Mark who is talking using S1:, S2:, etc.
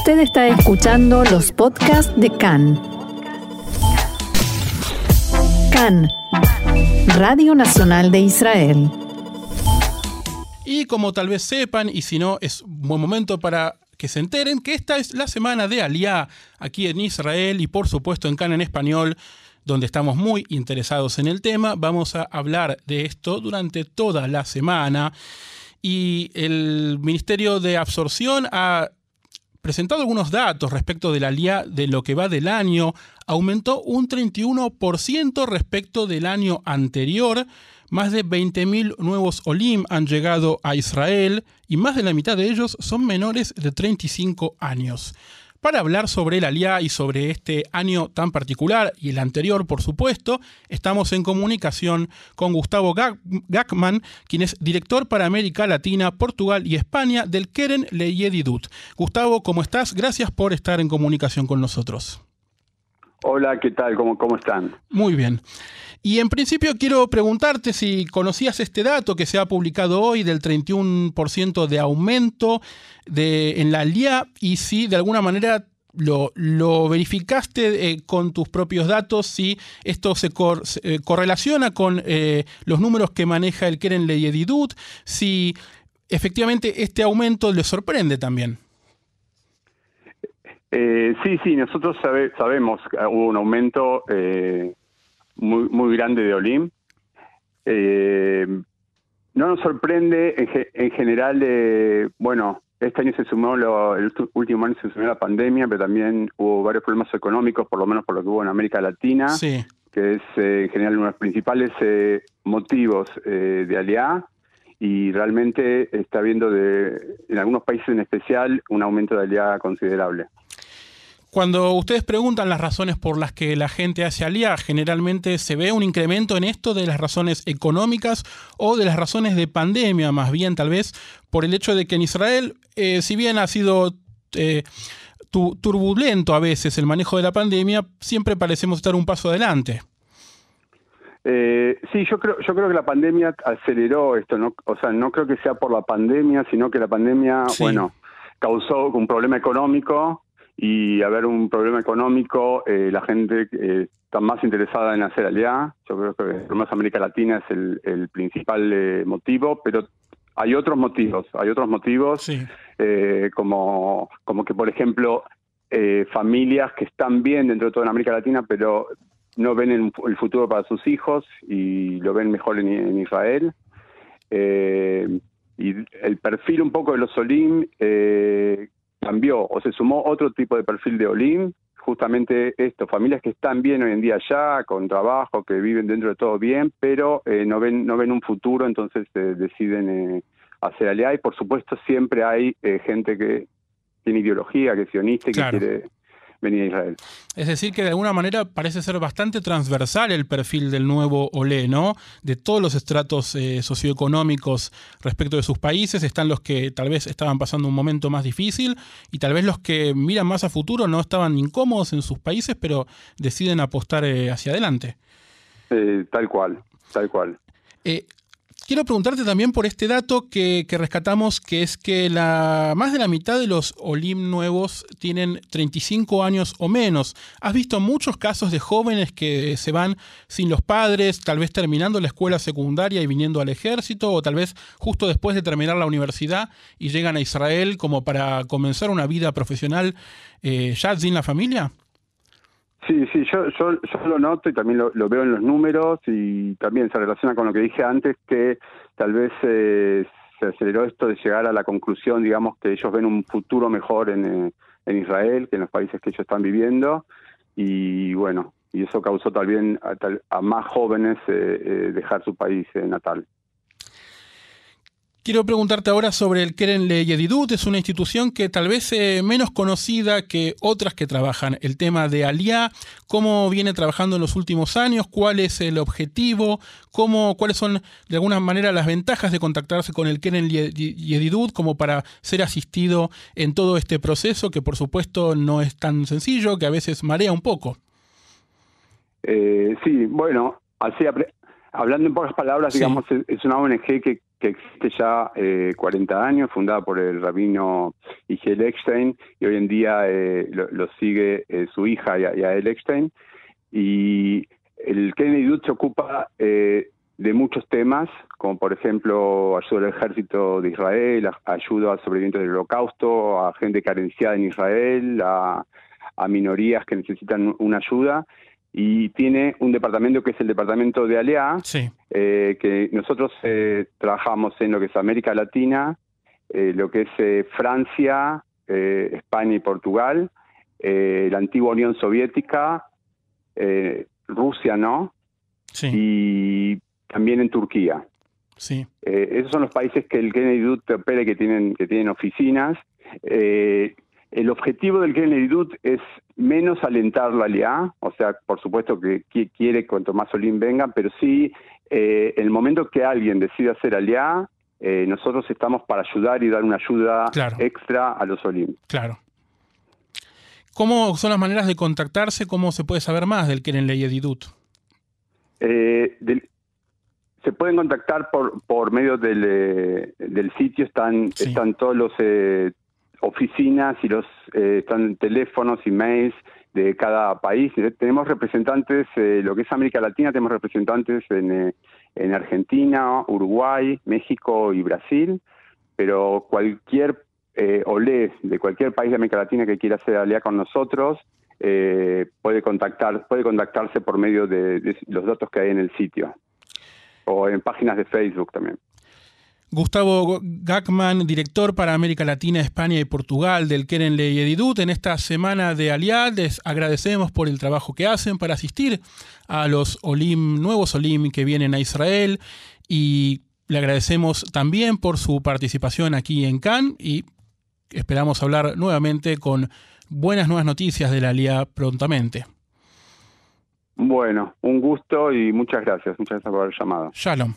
S1: Usted está escuchando los podcasts de CAN. CAN, Radio Nacional de Israel.
S2: Y como tal vez sepan, y si no, es un buen momento para que se enteren que esta es la semana de Aliá aquí en Israel y por supuesto en CAN en español donde estamos muy interesados en el tema. Vamos a hablar de esto durante toda la semana. Y el Ministerio de Absorción ha presentado algunos datos respecto de la LIA de lo que va del año. Aumentó un 31% respecto del año anterior. Más de 20.000 nuevos Olim han llegado a Israel y más de la mitad de ellos son menores de 35 años. Para hablar sobre el Aliá y sobre este año tan particular y el anterior, por supuesto, estamos en comunicación con Gustavo Gackman, quien es director para América Latina, Portugal y España del Keren Leyedidut. Gustavo, ¿cómo estás? Gracias por estar en comunicación con nosotros.
S3: Hola, ¿qué tal? ¿Cómo, cómo están?
S2: Muy bien. Y en principio quiero preguntarte si conocías este dato que se ha publicado hoy del 31% de aumento de, en la LIA y si de alguna manera lo, verificaste eh, con tus propios datos, si esto se, eh, correlaciona con eh, los números que maneja el Keren Leyedidut, si efectivamente este aumento le sorprende también.
S3: Eh, sí, sí, nosotros sabemos que hubo un aumento muy, muy grande de Olim. Eh, no nos sorprende en, general, bueno, este año se sumó, el último año se sumó la pandemia, pero también hubo varios problemas económicos, por lo menos por lo que hubo en América Latina, que es en general uno de los principales motivos de Aliá y realmente está habiendo de, en algunos países en especial un aumento de aliá considerable.
S2: Cuando ustedes preguntan las razones por las que la gente hace alía, generalmente se ve un incremento en esto de las razones económicas o de las razones de pandemia, más bien tal vez por el hecho de que en Israel, eh, si bien ha sido eh, turbulento a veces el manejo de la pandemia, siempre parecemos estar un paso adelante.
S3: Eh, sí, yo creo, yo creo que la pandemia aceleró esto, ¿no? O sea, no creo que sea por la pandemia, sino que la pandemia, bueno, causó un problema económico y haber un problema económico, eh, la gente eh, está más interesada en hacer aliá. Yo creo que por más América Latina es el, principal eh, motivo, pero hay otros motivos, hay otros motivos, como, como que, por ejemplo, familias que están bien dentro de toda América Latina, pero no ven el, futuro para sus hijos y lo ven mejor en, Israel. y el perfil un poco de los Olim cambió o se sumó otro tipo de perfil de Olim, justamente esto, familias que están bien hoy en día ya, con trabajo, que viven dentro de todo bien, pero eh, no ven no ven un futuro, entonces eh, deciden eh, hacer aliá y por supuesto siempre hay gente que tiene ideología, que es sionista y que quiere venir a Israel.
S2: Es decir, que de alguna manera parece ser bastante transversal el perfil del nuevo Olé, ¿no? De todos los estratos eh, socioeconómicos respecto de sus países, están los que tal vez estaban pasando un momento más difícil y tal vez los que miran más a futuro no estaban incómodos en sus países, pero deciden apostar eh, hacia adelante.
S3: Eh, tal cual, tal cual.
S2: Quiero preguntarte también por este dato que, rescatamos, que es que la, más de la mitad de los Olim nuevos tienen 35 años o menos. ¿Has visto muchos casos de jóvenes que se van sin los padres, tal vez terminando la escuela secundaria y viniendo al ejército, o tal vez justo después de terminar la universidad y llegan a Israel como para comenzar una vida profesional eh, ya sin la familia?
S3: Sí, sí, yo, yo, yo lo noto y también lo, veo en los números y también se relaciona con lo que dije antes, que tal vez eh, se aceleró esto de llegar a la conclusión, digamos, que ellos ven un futuro mejor en, eh, en Israel que en los países que ellos están viviendo y bueno, y eso causó también a, a más jóvenes eh, dejar su país natal.
S2: Quiero preguntarte ahora sobre el Keren Yedidut. Es una institución que tal vez es menos conocida que otras que trabajan el tema de Aliá. ¿Cómo viene trabajando en los últimos años? ¿Cuál es el objetivo? ¿Cómo, ¿Cuáles son de alguna manera las ventajas de contactarse con el Keren Yedidut como para ser asistido en todo este proceso que por supuesto no es tan sencillo, que a veces marea un poco?
S3: Eh, sí, bueno, así hablando en pocas palabras, digamos, es una ONG que que existe ya 40 eh, años, fundada por el rabino Igiel Eckstein, y hoy en día eh, lo, sigue eh, su hija Yael Eckstein. Y el Kennedy se ocupa de muchos temas, como por ejemplo ayuda al ejército de Israel, ayuda a sobrevivientes del holocausto, a gente carenciada en Israel, a minorías que necesitan una ayuda y tiene un departamento que es el departamento de ALEA, eh, que nosotros eh, trabajamos en lo que es América Latina, eh, lo que es Francia, España y Portugal, la antigua Unión Soviética, Rusia, ¿no? Y también en Turquía.
S2: Sí.
S3: esos son los países que el Kennedy Dutte opera que tienen, que tienen oficinas. El objetivo del Kennedy es menos alentar la LIA, o sea, por supuesto que quiere cuanto más Olim vengan, pero sí, eh, el momento que alguien decida hacer aliá, eh, nosotros estamos para ayudar y dar una ayuda extra a los Olim.
S2: Claro. ¿Cómo son las maneras de contactarse? ¿Cómo se puede saber más del Kennedy Dut?
S3: Eh, se pueden contactar por, por medio del, eh, del sitio, están, están todos los oficinas y los eh, están teléfonos y mails de cada país. Eh, tenemos representantes, eh, lo que es América Latina, tenemos representantes en, en Argentina, Uruguay, México y Brasil, pero cualquier eh, olé de cualquier país de América Latina que quiera hacer alea con nosotros puede contactar puede contactarse por medio de los datos que hay en el sitio o en páginas de Facebook también.
S2: Gustavo Gackman, director para América Latina, España y Portugal del Kerenle y Edidut. En esta semana de Aliad les agradecemos por el trabajo que hacen para asistir a los Olim, nuevos Olim que vienen a Israel y le agradecemos también por su participación aquí en Cannes y esperamos hablar nuevamente con buenas nuevas noticias de la Aliad prontamente.
S3: Bueno, un gusto y muchas gracias. Muchas gracias por haber llamado.
S2: Shalom.